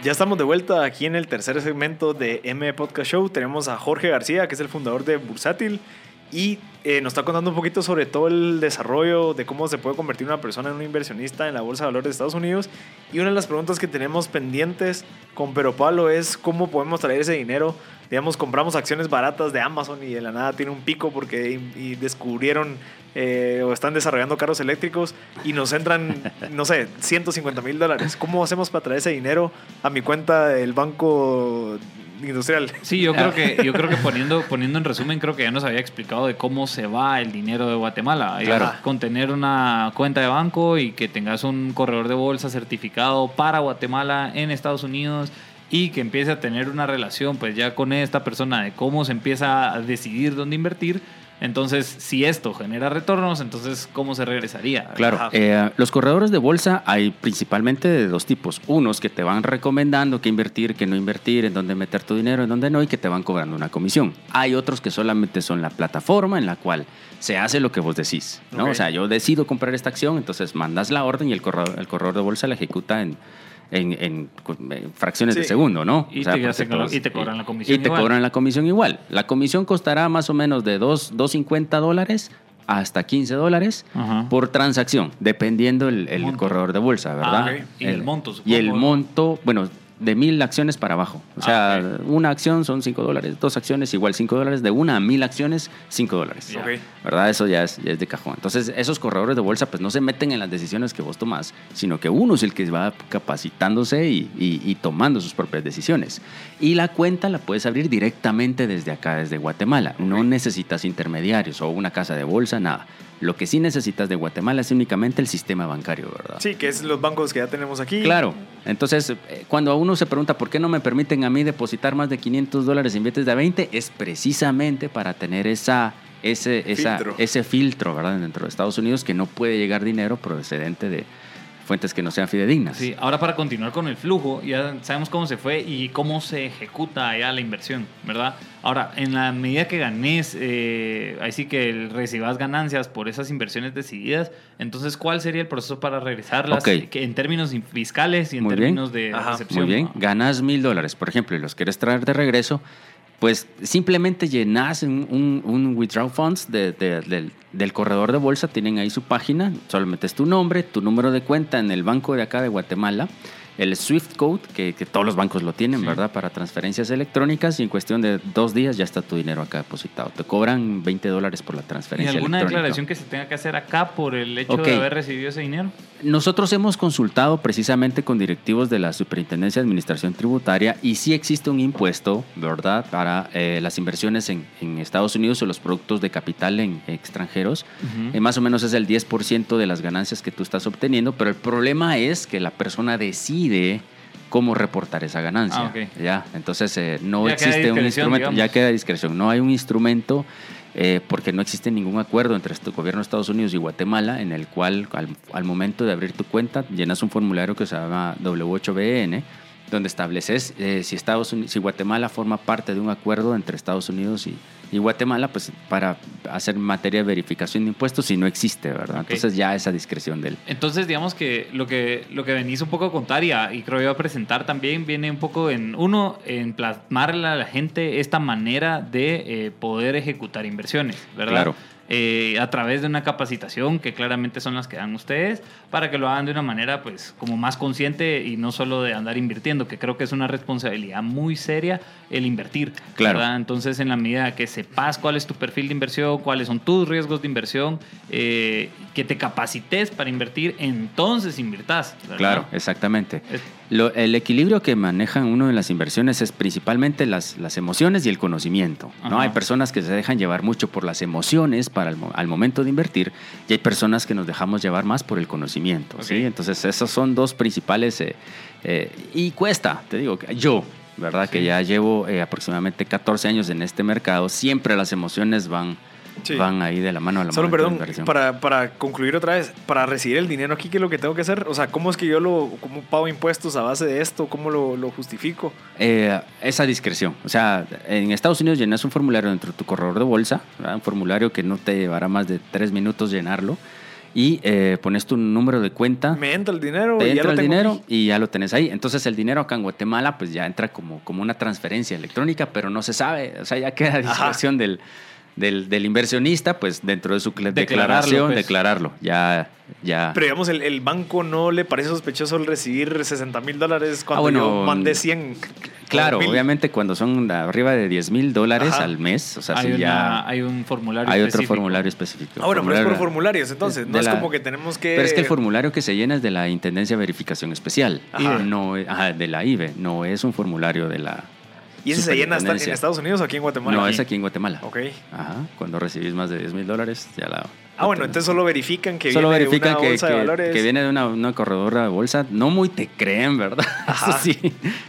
Ya estamos de vuelta aquí en el tercer segmento de M Podcast Show. Tenemos a Jorge García, que es el fundador de Bursátil, y eh, nos está contando un poquito sobre todo el desarrollo de cómo se puede convertir una persona en un inversionista en la Bolsa de Valores de Estados Unidos. Y una de las preguntas que tenemos pendientes con Pero Pablo es cómo podemos traer ese dinero. Digamos, compramos acciones baratas de Amazon y de la nada tiene un pico porque y, descubrieron eh, o están desarrollando carros eléctricos y nos entran, no sé, 150 mil dólares. ¿Cómo hacemos para traer ese dinero a mi cuenta del banco industrial?
Sí, yo creo que, yo creo que poniendo, poniendo en resumen, creo que ya nos había explicado de cómo se va el dinero de Guatemala.
Claro.
Eh, Con tener una cuenta de banco y que tengas un corredor de bolsa certificado para Guatemala en Estados Unidos y que empiece a tener una relación pues ya con esta persona de cómo se empieza a decidir dónde invertir. Entonces, si esto genera retornos, entonces, ¿cómo se regresaría?
Claro, eh, los corredores de bolsa hay principalmente de dos tipos. Unos que te van recomendando qué invertir, qué no invertir, en dónde meter tu dinero, en dónde no, y que te van cobrando una comisión. Hay otros que solamente son la plataforma en la cual se hace lo que vos decís. ¿no? O sea, yo decido comprar esta acción, entonces mandas la orden y el corredor, el corredor de bolsa la ejecuta en, en, en- en fracciones de segundo, ¿no?
Y
O sea,
te
porque
hacen la-
todos-
y te cobran la comisión
Y te
igual.
cobran la comisión igual. La comisión costará más o menos de dos- 2.50 dólares hasta 15 dólares
Ajá.
por transacción, dependiendo el, el corredor de bolsa, ¿verdad?
Ah.
Y el monto,
Y el
supongo,
monto, bueno, de mil acciones para abajo. O sea,
Ah,
una acción son 5 dólares, dos acciones igual 5 dólares, de una a mil acciones 5 dólares. ¿Verdad? Eso ya es, ya es de cajón. Entonces, esos corredores de bolsa pues no se meten en las decisiones que vos tomás, sino que uno es el que va capacitándose y, y- y tomando sus propias decisiones. Y la cuenta la puedes abrir directamente desde acá, desde Guatemala. No necesitas intermediarios o una casa de bolsa, nada. Lo que sí necesitas de Guatemala es únicamente el sistema bancario, ¿verdad?
Sí, que es los bancos que ya tenemos aquí.
Claro. Entonces, eh, cuando a uno se pregunta por qué no me permiten a mí depositar más de 500 dólares en billetes de 20, es precisamente para tener esa, ese, esa-
Filtro.
ese filtro, ¿verdad? Dentro de Estados Unidos que no puede llegar dinero procedente de fuentes que no sean fidedignas.
Sí, ahora para continuar con el flujo, ya sabemos cómo se fue y cómo se ejecuta allá la inversión, ¿verdad? Ahora, en la medida que ganes, eh, ahí sí que recibas ganancias por esas inversiones decididas, entonces, ¿cuál sería el proceso para regresarlas que en términos fiscales y en
Muy bien.
términos de
Ajá,
recepción?
Muy bien, ganas mil dólares, por ejemplo, y los quieres traer de regreso, pues simplemente llenas un, un, withdraw funds de- del, del corredor de bolsa, tienen ahí su página, solo metes tu nombre, tu número de cuenta en el banco de acá de Guatemala, el SWIFT code, que, que todos los bancos lo tienen,
Sí.
¿verdad? Para transferencias electrónicas y en cuestión de dos días ya está tu dinero acá depositado. Te cobran 20 dólares por la
¿Y
transferencia
alguna
electrónica.
declaración que se tenga que hacer acá por el hecho de haber recibido ese dinero?
Nosotros hemos consultado precisamente con directivos de la Superintendencia de Administración Tributaria y sí existe un impuesto, ¿verdad?, para eh, las inversiones en, en Estados Unidos o los productos de capital en extranjeros. Eh, más o menos es el 10% de las ganancias que tú estás obteniendo, pero el problema es que la persona decide cómo reportar esa ganancia.
Ah.
¿ya? Entonces, eh, no
Ya
existe un instrumento, ya queda discreción, no hay un instrumento eh, porque no existe ningún acuerdo entre el gobierno de Estados Unidos y Guatemala en el cual al, al momento de abrir tu cuenta llenas un formulario que se llama W8BN donde estableces eh, si Estados Unidos, si Guatemala forma parte de un acuerdo entre Estados Unidos y, y Guatemala, pues para hacer materia de verificación de impuestos si no existe, ¿verdad? Entonces ya esa discreción del
Entonces, digamos que lo que, lo que venís un poco a contar y, a- y creo yo a presentar también viene un poco en, uno, en plasmarle a la gente esta manera de eh, poder ejecutar inversiones, ¿verdad?
Claro.
Eh, a través de una capacitación que claramente son las que dan ustedes para que lo hagan de una manera pues como más consciente y no solo de andar invirtiendo, que creo que es una responsabilidad muy seria el invertir.
Claro.
¿verdad? Entonces, en la medida que sepas cuál es tu perfil de inversión, cuáles son tus riesgos de inversión, eh, que te capacites para invertir, entonces invirtas. ¿verdad?
Claro, exactamente.
Es-
Lo- el equilibrio que manejan uno en las inversiones es principalmente las, las emociones y el conocimiento. ¿no?
Ajá.
Hay personas que se dejan llevar mucho por las emociones para el, al momento de invertir y hay personas que nos dejamos llevar más por el conocimiento. ¿sí? Entonces, esos son dos principales. eh, eh, y cuesta, te digo, yo, ¿verdad? Que ya llevo eh, aproximadamente 14 años en este mercado, siempre las emociones van,
Sí.
van ahí de la mano a la
Solo,
momento de
perdón, para, para concluir otra vez, para recibir el dinero aquí, ¿qué es lo que tengo que hacer? O sea, ¿cómo es que yo lo, cómo pago impuestos a base de esto? ¿Cómo lo, lo justifico?
Eh, esa discreción. O sea, en Estados Unidos llenas un formulario dentro de tu corredor de bolsa, ¿verdad? un formulario que no te llevará más de tres minutos llenarlo, y eh, pones tu número de cuenta,
Me entra el dinero
te
y ya
entra
lo
el
tengo
dinero
aquí.
y ya lo tenés ahí. Entonces el dinero acá en Guatemala pues ya entra como, como una transferencia electrónica, pero no se sabe, o sea, ya queda a discreción del, del, del inversionista, pues dentro de su
Declararlo,
declaración,
pues.
declararlo. Ya, ya.
Pero digamos, el, el banco no le parece sospechoso el recibir 60 mil dólares cuando
Ah, bueno,
yo mandé 100.
Claro, obviamente cuando son arriba de 10 mil dólares al mes, o sea,
hay,
si
una-
ya
hay un formulario
hay otro
específico.
formulario específico.
Ah, bueno, pero es por
Formulario-
formularios, entonces. No es como que tenemos que.
Pero es que el formulario que se llena es de la Intendencia de Verificación Especial,
Ajá.
no es- ajá, de la IBE, no es un formulario de la...
¿Y ese se llena hasta- en. Estados Unidos o aquí en Guatemala?
No, es aquí en Guatemala.
Ok.
Ajá, cuando recibís más de 10 mil dólares, ya la...
Ah, bueno, entonces solo verifican que
Solo
viene
verifican
de una
que,
bolsa de
que-
valores.
que viene de una, una corredora de bolsa. No muy te creen, ¿verdad?
Ajá.
Eso sí.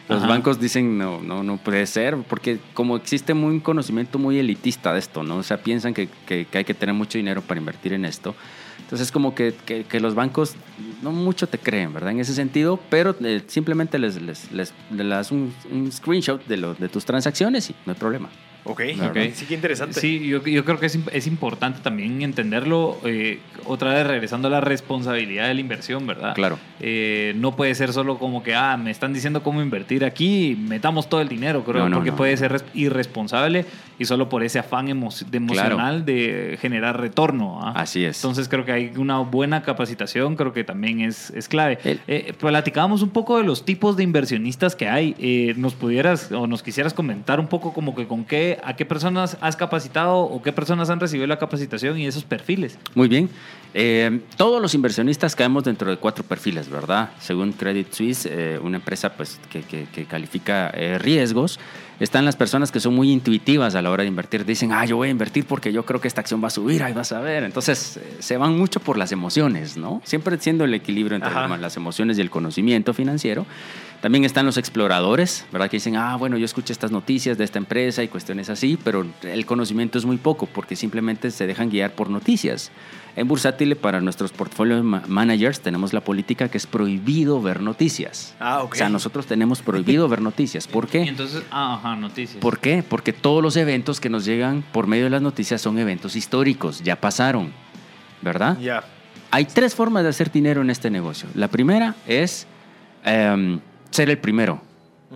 Los
Ajá.
bancos dicen, no, no, no puede ser, porque como existe muy un conocimiento muy elitista de esto, ¿no? O sea, piensan que, que- que hay que tener mucho dinero para invertir en esto. Entonces, como que, que- los bancos no mucho te creen, ¿verdad? En ese sentido, pero eh, simplemente les, les, les, les das un, un screenshot de, lo, de tus transacciones y no hay problema.
Ok,
Ok.
sí que interesante.
Sí, yo, yo creo que es, es importante también entenderlo. eh, otra vez regresando a la responsabilidad de la inversión, ¿verdad?
Claro.
Eh, no puede ser solo como que, ah, me están diciendo cómo invertir aquí, metamos todo el dinero, creo,
No, no,
porque
no.
puede ser res- irresponsable y solo por ese afán emo- de emocional de generar retorno. ¿ah?
Así es.
Entonces creo que hay una buena capacitación, creo que también es, es clave.
El-
Eh, platicábamos un poco de los tipos de inversionistas que hay. Eh, ¿Nos pudieras o nos quisieras comentar un poco como que con qué, a qué personas has capacitado o qué personas han recibido la capacitación y esos perfiles?
Muy bien. Eh, todos los inversionistas caemos dentro de cuatro perfiles, ¿verdad? Según Credit Suisse, eh, una empresa pues, que, que- que califica eh, riesgos, están las personas que son muy intuitivas a la hora de invertir. Dicen, ah, yo voy a invertir porque yo creo que esta acción va a subir, ahí vas a ver. Entonces, se van mucho por las emociones, ¿no? Siempre siendo el equilibrio entre
Ajá.
las emociones y el conocimiento financiero. También están los exploradores, ¿verdad? Que dicen, ah, bueno, yo escuché estas noticias de esta empresa y cuestiones así, pero el conocimiento es muy poco porque simplemente se dejan guiar por noticias. En Bursátil, para nuestros portfolio ma- managers, tenemos la política que es prohibido ver noticias.
Ah, ok.
O sea, nosotros tenemos prohibido ver noticias. ¿Por
Y
qué?
entonces, ah, ajá, noticias.
¿Por qué? Porque todos los eventos que nos llegan por medio de las noticias son eventos históricos, ya pasaron, ¿verdad?
Ya.
Hay tres formas de hacer dinero en este negocio. La primera es em, ser el primero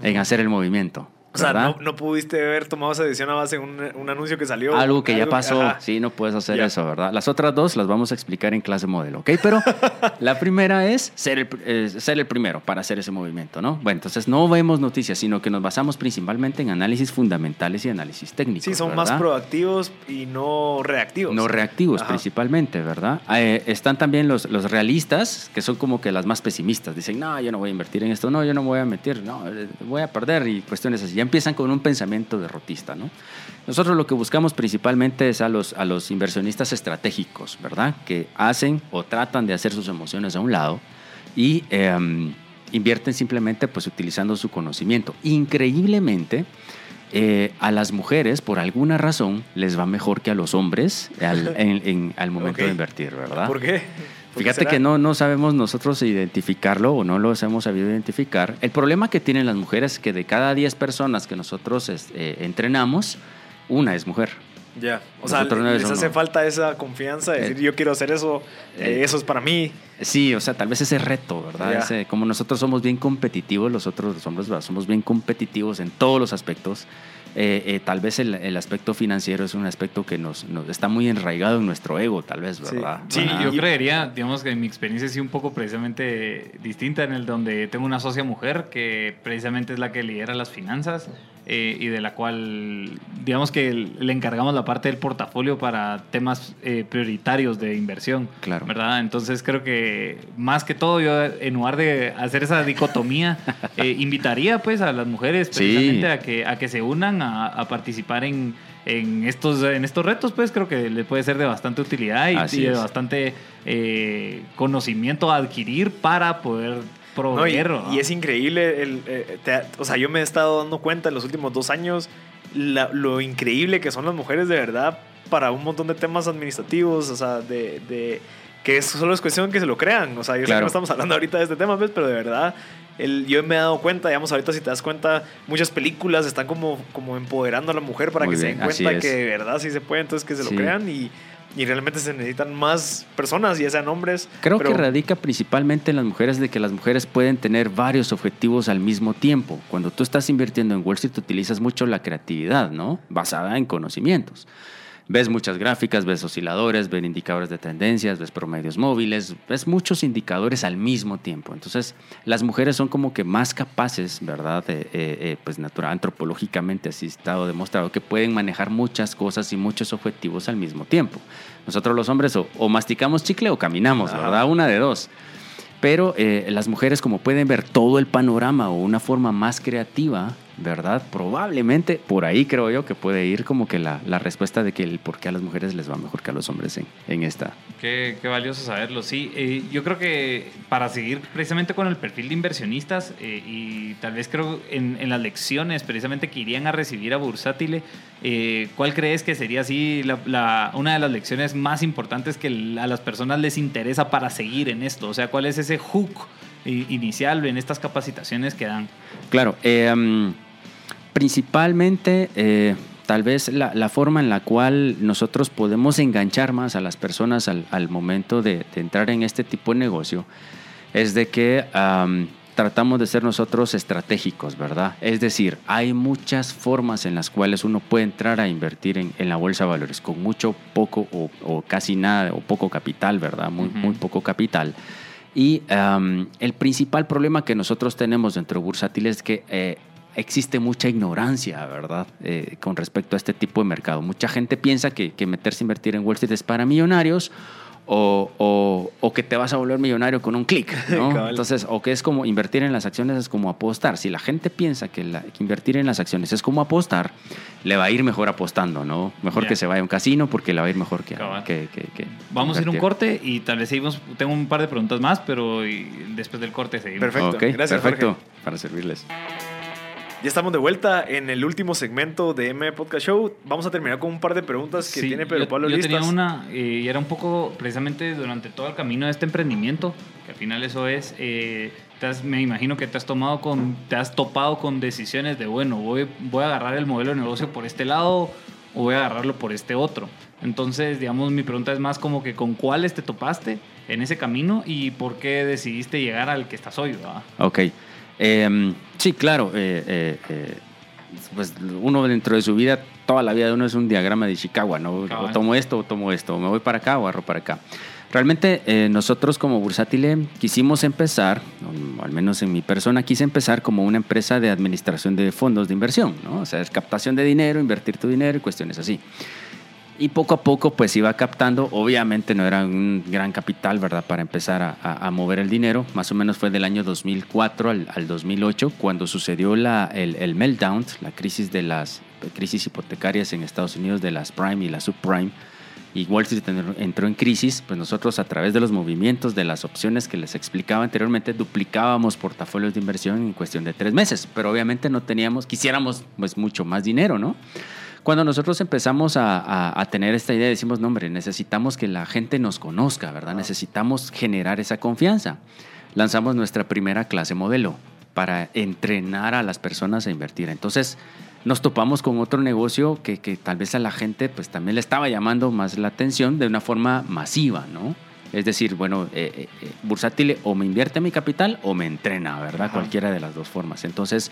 en hacer el movimiento.
O sea, no, no pudiste haber tomado esa decisión a base de un, un anuncio que salió.
Algo que ya pasó, sí, no puedes hacer eso, ¿verdad? Las otras dos las vamos a explicar en clase modelo, ¿ok? Pero la primera es ser el, eh, ser el primero para hacer ese movimiento, ¿no? Bueno, entonces no vemos noticias, sino que nos basamos principalmente en análisis fundamentales y análisis técnicos.
Sí, son más proactivos y no reactivos.
No reactivos
Ajá.
principalmente, ¿verdad? Eh, están también los, los realistas, que son como que las más pesimistas. Dicen, no, yo no voy a invertir en esto, no, yo no voy a meter, no, eh, voy a perder y cuestiones así. Ya empiezan con un pensamiento derrotista, ¿no? Nosotros lo que buscamos principalmente es a los, a los inversionistas estratégicos, ¿verdad? Que hacen o tratan de hacer sus emociones a un lado y em, invierten simplemente pues utilizando su conocimiento. Increíblemente, eh, a las mujeres, por alguna razón, les va mejor que a los hombres al, en- en- al momento de invertir, ¿verdad?
¿Por qué? ¿Por qué
Fíjate
será?
que no, no sabemos nosotros identificarlo o no los hemos sabido identificar. El problema que tienen las mujeres es que de cada 10 personas que nosotros eh, entrenamos, una es mujer.
Ya. O sea,
Nosotros no
les hace falta esa confianza de decir,
Eh,
yo quiero hacer eso, eh,
eh,
eso es para mí.
Sí, o sea, tal vez ese reto, ¿verdad? Ese- como nosotros somos bien competitivos, los otros los hombres ¿verdad? somos bien competitivos en todos los aspectos. Eh, eh, tal vez el, el aspecto financiero es un aspecto que nos, nos está muy enraigado en nuestro ego, tal vez. ¿verdad?
Sí, yo creería, digamos que mi experiencia es sí un poco precisamente distinta en el donde tengo una socia mujer que precisamente es la que lidera las finanzas eh, y de la cual, digamos que le encargamos la parte del portafolio para temas eh, prioritarios de inversión.
Claro.
¿Verdad? Entonces creo que más que todo, yo en lugar de hacer esa dicotomía, eh, invitaría pues a las mujeres precisamente a, que, a que se unan a, participar en, en, estos, en estos retos, pues creo que le puede ser de bastante utilidad y, de bastante conocimiento a adquirir para poder
y, es increíble, el, eh, o sea, yo me he estado dando cuenta en los últimos dos años lo increíble que son las mujeres de verdad para un montón de temas administrativos, o sea, de, de que solo es cuestión que se lo crean. O sea, yo sé que no estamos hablando ahorita de este tema, ¿ves? pero de verdad, el, yo me he dado cuenta, digamos, ahorita si te das cuenta, muchas películas están como, como empoderando a la mujer para que se den cuenta que de verdad sí se puede, entonces que se lo crean y y realmente se necesitan más personas, ya sean hombres.
Creo que radica principalmente en las mujeres de que las mujeres pueden tener varios objetivos al mismo tiempo. Cuando tú estás invirtiendo en Wall Street utilizas mucho la creatividad, ¿no? Basada en conocimientos ves muchas gráficas, ves osciladores, ves indicadores de tendencias, ves promedios móviles, ves muchos indicadores al mismo tiempo. Entonces, las mujeres son como que más capaces, ¿verdad? Eh, eh, pues natural, antropológicamente así estado demostrado que pueden manejar muchas cosas y muchos objetivos al mismo tiempo. Nosotros los hombres o, masticamos chicle o caminamos, ¿verdad? Una de dos. Pero eh, las mujeres como pueden ver todo el panorama o una forma más creativa, ¿verdad? Probablemente por ahí creo yo que puede ir como que la, la respuesta de que el por qué a las mujeres les va mejor que a los hombres en, en esta.
Qué, qué, valioso saberlo, sí. Eh, yo creo que para seguir precisamente con el perfil de inversionistas eh, y tal vez creo en, en, las lecciones precisamente que irían a recibir a Bursátile, eh, ¿cuál crees que sería así la, una de las lecciones más importantes que a las personas les interesa para seguir en esto? O sea, ¿cuál es ese hook inicial en estas capacitaciones que dan?
Claro, eh, principalmente eh, tal vez la, forma en la cual nosotros podemos enganchar más a las personas al, momento de, entrar en este tipo de negocio es de que tratamos de ser nosotros estratégicos, ¿verdad? Es decir, hay muchas formas en las cuales uno puede entrar a invertir en, la bolsa de valores con mucho, poco o, casi nada o poco capital, ¿verdad? Muy, muy poco capital. Y el principal problema que nosotros tenemos dentro de Bursátil es que eh, existe mucha ignorancia, ¿verdad? Eh, con respecto a este tipo de mercado. Mucha gente piensa que, meterse a invertir en Wall Street es para millonarios o, que te vas a volver millonario con un clic, ¿no? Entonces, o que es como invertir en las acciones es como apostar. Si la gente piensa que, invertir en las acciones es como apostar, le va a ir mejor apostando, ¿no? Mejor que se vaya a un casino porque le va a ir mejor que... que,
Vamos a ir a un corte y tal vez seguimos. Tengo un par de preguntas más, pero después del corte seguimos.
Perfecto, gracias.
Perfecto, para servirles.
Ya estamos de vuelta en el último segmento de M Podcast Show. Vamos a terminar con un par de preguntas que tiene Pedro Pablo
Yo tenía una, eh, y era un poco precisamente durante todo el camino de este emprendimiento, que al final eso es, eh, me imagino que te has tomado con, te has topado con decisiones de, bueno, voy, voy a agarrar el modelo de negocio por este lado o voy a agarrarlo por este otro. Entonces, digamos, mi pregunta es más como que con cuáles te topaste en ese camino y por qué decidiste llegar al que estás hoy, ¿verdad?
Ok. Em, sí, claro. Eh, eh, eh, pues uno dentro de su vida, toda la vida de uno es un diagrama de Chicago, ¿no? O tomo esto o tomo esto, o me voy para acá o agarro para acá. Realmente nosotros como Bursatile quisimos empezar, al menos en mi persona, quise empezar como una empresa de administración de fondos de inversión, ¿no? O sea, es captación de dinero, invertir tu dinero y cuestiones así. Y poco a poco pues iba captando, obviamente no era un gran capital, ¿verdad? Para empezar a, mover el dinero, más o menos fue del año 2004 al, al 2008 cuando sucedió la, el, el, meltdown, la crisis de las crisis hipotecarias en Estados Unidos de las prime y las subprime. Y Wall Street entró en crisis, pues nosotros a través de los movimientos de las opciones que les explicaba anteriormente duplicábamos portafolios de inversión en cuestión de tres meses, pero obviamente no teníamos, quisiéramos pues mucho más dinero, ¿no? Cuando nosotros empezamos a, tener esta idea, decimos, no, hombre, necesitamos que la gente nos conozca, ¿verdad? Necesitamos generar esa confianza. Lanzamos nuestra primera clase modelo para entrenar a las personas a invertir. Entonces, nos topamos con otro negocio que, tal vez a la gente pues también le estaba llamando más la atención de una forma masiva, ¿no? Es decir, bueno, eh, eh, eh bursátil o me invierte mi capital o me entrena, ¿verdad? Cualquiera de las dos formas. Entonces,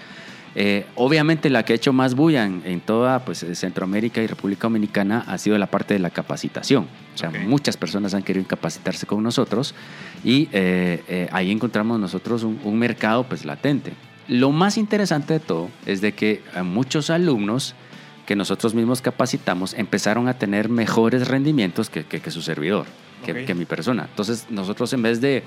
eh, obviamente la que ha hecho más bulla en, toda pues, Centroamérica y República Dominicana ha sido la parte de la capacitación. O sea, muchas personas han querido capacitarse con nosotros y eh, eh, ahí encontramos nosotros un, mercado pues latente. lo más interesante de todo es de que muchos alumnos que nosotros mismos capacitamos empezaron a tener mejores rendimientos que, que, su servidor, que, que mi persona. Entonces nosotros en vez de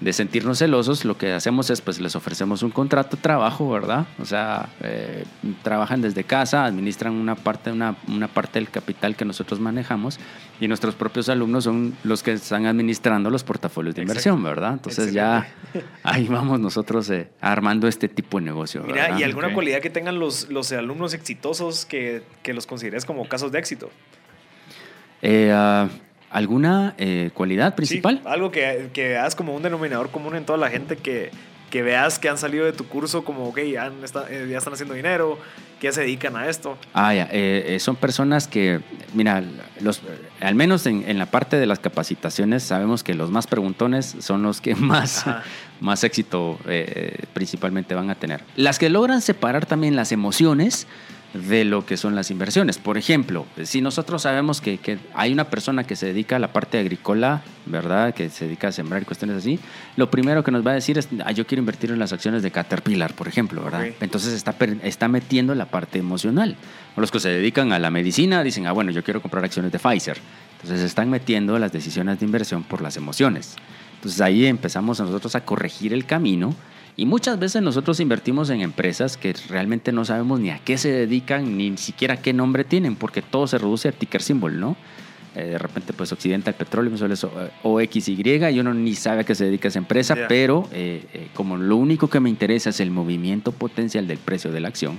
de sentirnos celosos, lo que hacemos es, pues les ofrecemos un contrato de trabajo, ¿verdad? O sea, eh, trabajan desde casa, administran una parte, una, una, parte del capital que nosotros manejamos y nuestros propios alumnos son los que están administrando los portafolios de inversión, ¿verdad? Entonces ya ahí vamos nosotros eh, armando este tipo de negocio.
Mira, ¿y alguna cualidad que tengan los, los alumnos exitosos que, que los consideres como casos de éxito?
Eh, uh, ¿Alguna eh, cualidad principal?
algo que, que veas como un denominador común en toda la gente que, que veas que han salido de tu curso como, ok, ya, eh, ya están haciendo dinero, que ya se dedican a esto.
Ah, ya, eh, son personas que, mira, los, al menos en, en, la parte de las capacitaciones sabemos que los más preguntones son los que más, más éxito principalmente van a tener. Las que logran separar también las emociones de lo que son las inversiones. Por ejemplo, si nosotros sabemos que, hay una persona que se dedica a la parte agrícola, ¿verdad? Que se dedica a sembrar cuestiones así, lo primero que nos va a decir es, ah, yo quiero invertir en las acciones de Caterpillar, por ejemplo, ¿verdad? Entonces está, está metiendo la parte emocional. Los que se dedican a la medicina dicen, ah, bueno, yo quiero comprar acciones de Pfizer. Entonces están metiendo las decisiones de inversión por las emociones. Entonces ahí empezamos nosotros a corregir el camino y muchas veces nosotros invertimos en empresas que realmente no sabemos ni a qué se dedican, ni siquiera qué nombre tienen, porque todo se reduce a ticker symbol, ¿no? Eh, de repente, pues Occidental Petroleum suele OXY y uno ni sabe a qué se dedica esa empresa, pero eh, eh, como lo único que me interesa es el movimiento potencial del precio de la acción,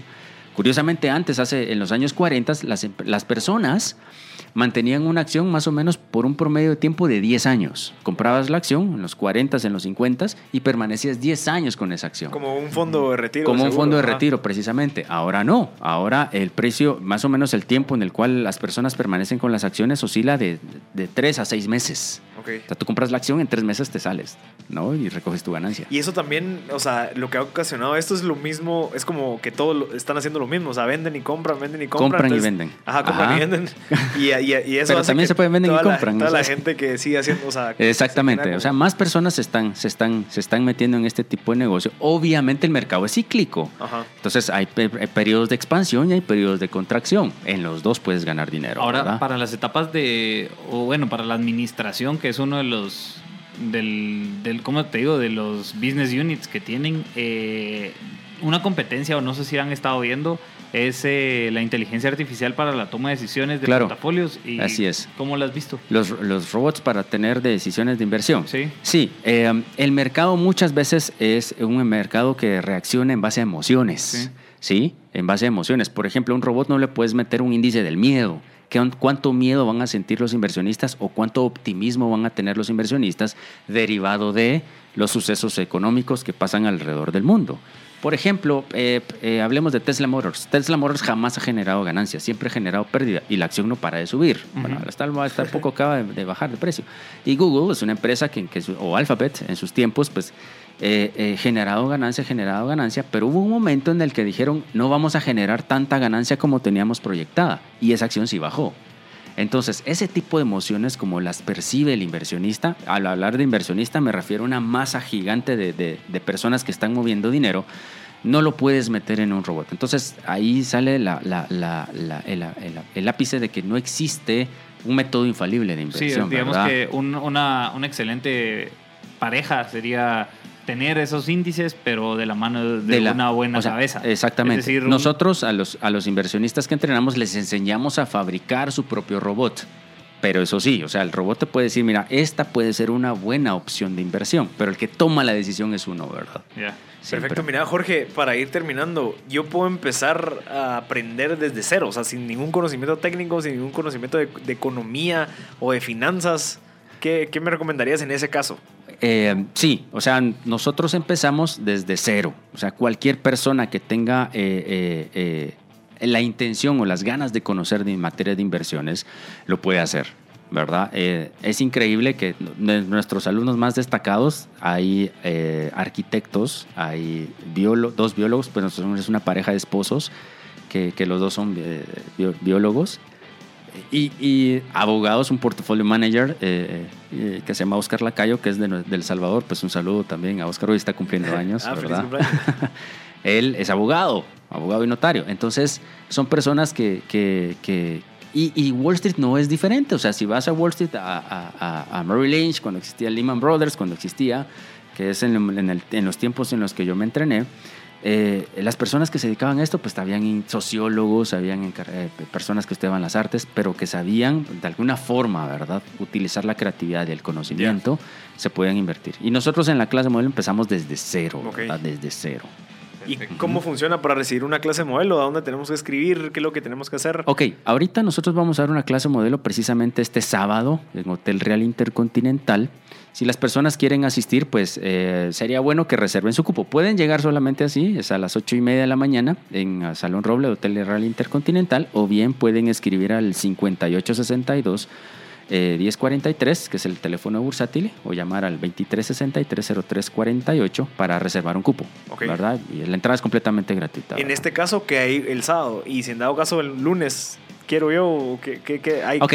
curiosamente antes, hace en los años 40, las, em, las personas mantenían una acción más o menos por un promedio de tiempo de 10 años. Comprabas la acción en los 40, en los 50 y permanecías 10 años con esa acción.
Como un fondo de retiro.
Como un fondo de retiro, precisamente. Ahora no. Ahora el precio, más o menos el tiempo en el cual las personas permanecen con las acciones oscila de, de 3 a 6 meses. Okay. O sea, tú compras la acción, en 3 meses te sales, ¿no? Y recoges tu ganancia.
Y eso también, o sea, lo que ha ocasionado esto es lo mismo, es como que todos están haciendo lo mismo. O sea, venden y compran, venden y compran.
Compran y venden.
Ajá, compran y venden. Y, y, eso
Pero también se pueden vender y compran.
toda la gente que sigue haciendo, o sea,
Exactamente, o sea, más personas se están, se, están, se están metiendo en este tipo de negocio. Obviamente el mercado es cíclico. Entonces hay, periodos de expansión y hay periodos de contracción. En los dos puedes ganar dinero.
Ahora, para las etapas de, o bueno, para la administración, que es uno de los del, del, ¿cómo te digo? De los business units que tienen eh, una competencia, o no sé si han estado viendo, es eh, la inteligencia artificial para la toma de decisiones de portafolios. Y
así es.
¿Cómo lo has visto?
Los, los robots para tener decisiones de inversión.
Sí.
Sí, eh, el mercado muchas veces es un mercado que reacciona en base a emociones. Sí. sí. En base a emociones. Por ejemplo, a un robot no le puedes meter un índice del miedo. ¿Cuánto miedo van a sentir los inversionistas o cuánto optimismo van a tener los inversionistas derivado de los sucesos económicos que pasan alrededor del mundo? Por ejemplo, eh, eh, hablemos de Tesla Motors. Tesla Motors jamás ha generado ganancias, siempre ha generado pérdida y la acción no para de subir. Bueno, está, está poco acaba de, bajar de precio. Y Google es una empresa que, o Alphabet en sus tiempos, pues eh, generado ganancia, generado ganancia, pero hubo un momento en el que dijeron no vamos a generar tanta ganancia como teníamos proyectada y esa acción sí bajó. Entonces, ese tipo de emociones como las percibe el inversionista, al hablar de inversionista me refiero a una masa gigante de, personas que están moviendo dinero, no lo puedes meter en un robot. Entonces, ahí sale el, ápice de que no existe un método infalible de inversión.
Sí, digamos que una, una excelente pareja sería tener esos índices, pero de la mano de, una buena cabeza.
Exactamente. Nosotros a los, a los inversionistas que entrenamos les enseñamos a fabricar su propio robot. Pero eso sí, o sea, el robot te puede decir, mira, esta puede ser una buena opción de inversión, pero el que toma la decisión es uno, ¿verdad?
Perfecto, mira, Jorge, para ir terminando, yo puedo empezar a aprender desde cero, o sea, sin ningún conocimiento técnico, sin ningún conocimiento de, economía o de finanzas. ¿Qué, ¿Qué me recomendarías en ese caso?
Eh, sí, o sea, nosotros empezamos desde cero. O sea, cualquier persona que tenga eh, eh, la intención o las ganas de conocer de materia de inversiones lo puede hacer. ¿Verdad? es increíble que nuestros alumnos más destacados hay arquitectos, hay dos biólogos, pues es una pareja de esposos que los dos son biólogos y, abogados, un portfolio manager eh, eh, que se llama Oscar Lacayo, que es de, El Salvador. Pues un saludo también a Oscar, hoy está cumpliendo años, ah, ¿verdad? Él es abogado, abogado y notario. Entonces, son personas que... que, que y, y, Wall Street no es diferente. O sea, si vas a Wall Street, a, a, a Merrill Lynch, cuando existía Lehman Brothers, cuando existía, que es en, en, el, en los tiempos en los que yo me entrené, eh, las personas que se dedicaban a esto, pues habían sociólogos, habían eh, personas que estudiaban las artes, pero que sabían de alguna forma, ¿verdad?, utilizar la creatividad y el conocimiento, se podían invertir. Y nosotros en la clase modelo empezamos desde cero. ¿verdad? Desde cero.
¿Y cómo funciona para recibir una clase modelo? ¿A dónde tenemos que escribir? ¿Qué es lo que tenemos que hacer?
Ok, ahorita nosotros vamos a dar una clase modelo precisamente este sábado en Hotel Real Intercontinental. Si las personas quieren asistir, pues eh, sería bueno que reserven su cupo. Pueden llegar solamente así, es a las ocho y media de la mañana en Salón Roble, Hotel Real Intercontinental, o bien pueden escribir al 5862 eh, 1043, que es el teléfono bursátil, o llamar al 2363-0348 para reservar un cupo,
Ok.
¿verdad? Y la entrada es completamente gratuita.
En
¿verdad?
este caso, que hay el sábado. Y si en dado caso el lunes quiero yo, que, que, que hay.
Ok,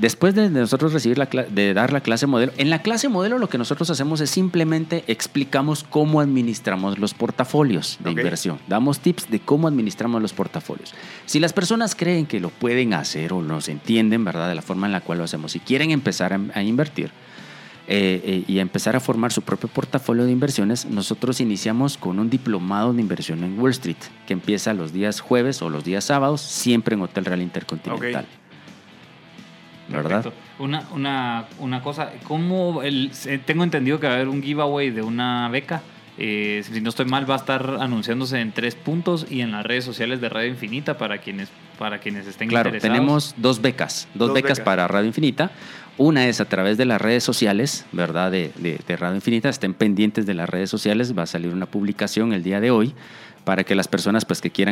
después de nosotros recibir la de dar la clase modelo, en la clase modelo lo que nosotros hacemos es simplemente explicamos cómo administramos los portafolios de inversión. Damos tips de cómo administramos los portafolios. Si las personas creen que lo pueden hacer o nos entienden, ¿verdad? De la forma en la cual lo hacemos, si quieren empezar a, a invertir, eh, eh, y a empezar a formar su propio portafolio de inversiones, nosotros iniciamos con un diplomado de inversión en Wall Street, que empieza los días jueves o los días sábados, siempre en Hotel Real Intercontinental. ¿Verdad?
Perfecto. Una, una, una cosa, ¿cómo el, tengo entendido que va a haber un giveaway de una beca? Eh, si no estoy mal, va a estar anunciándose en tres puntos y en las redes sociales de Radio Infinita para quienes, para quienes estén
Claro,
interesados.
tenemos dos becas, dos,
Dos
becas,
becas.
para Radio Infinita. Una es a través de las redes sociales, ¿verdad? De, de- de Radio Infinita. Estén pendientes de las redes sociales. Va a salir una publicación el día de hoy para que las personas pues, que quieran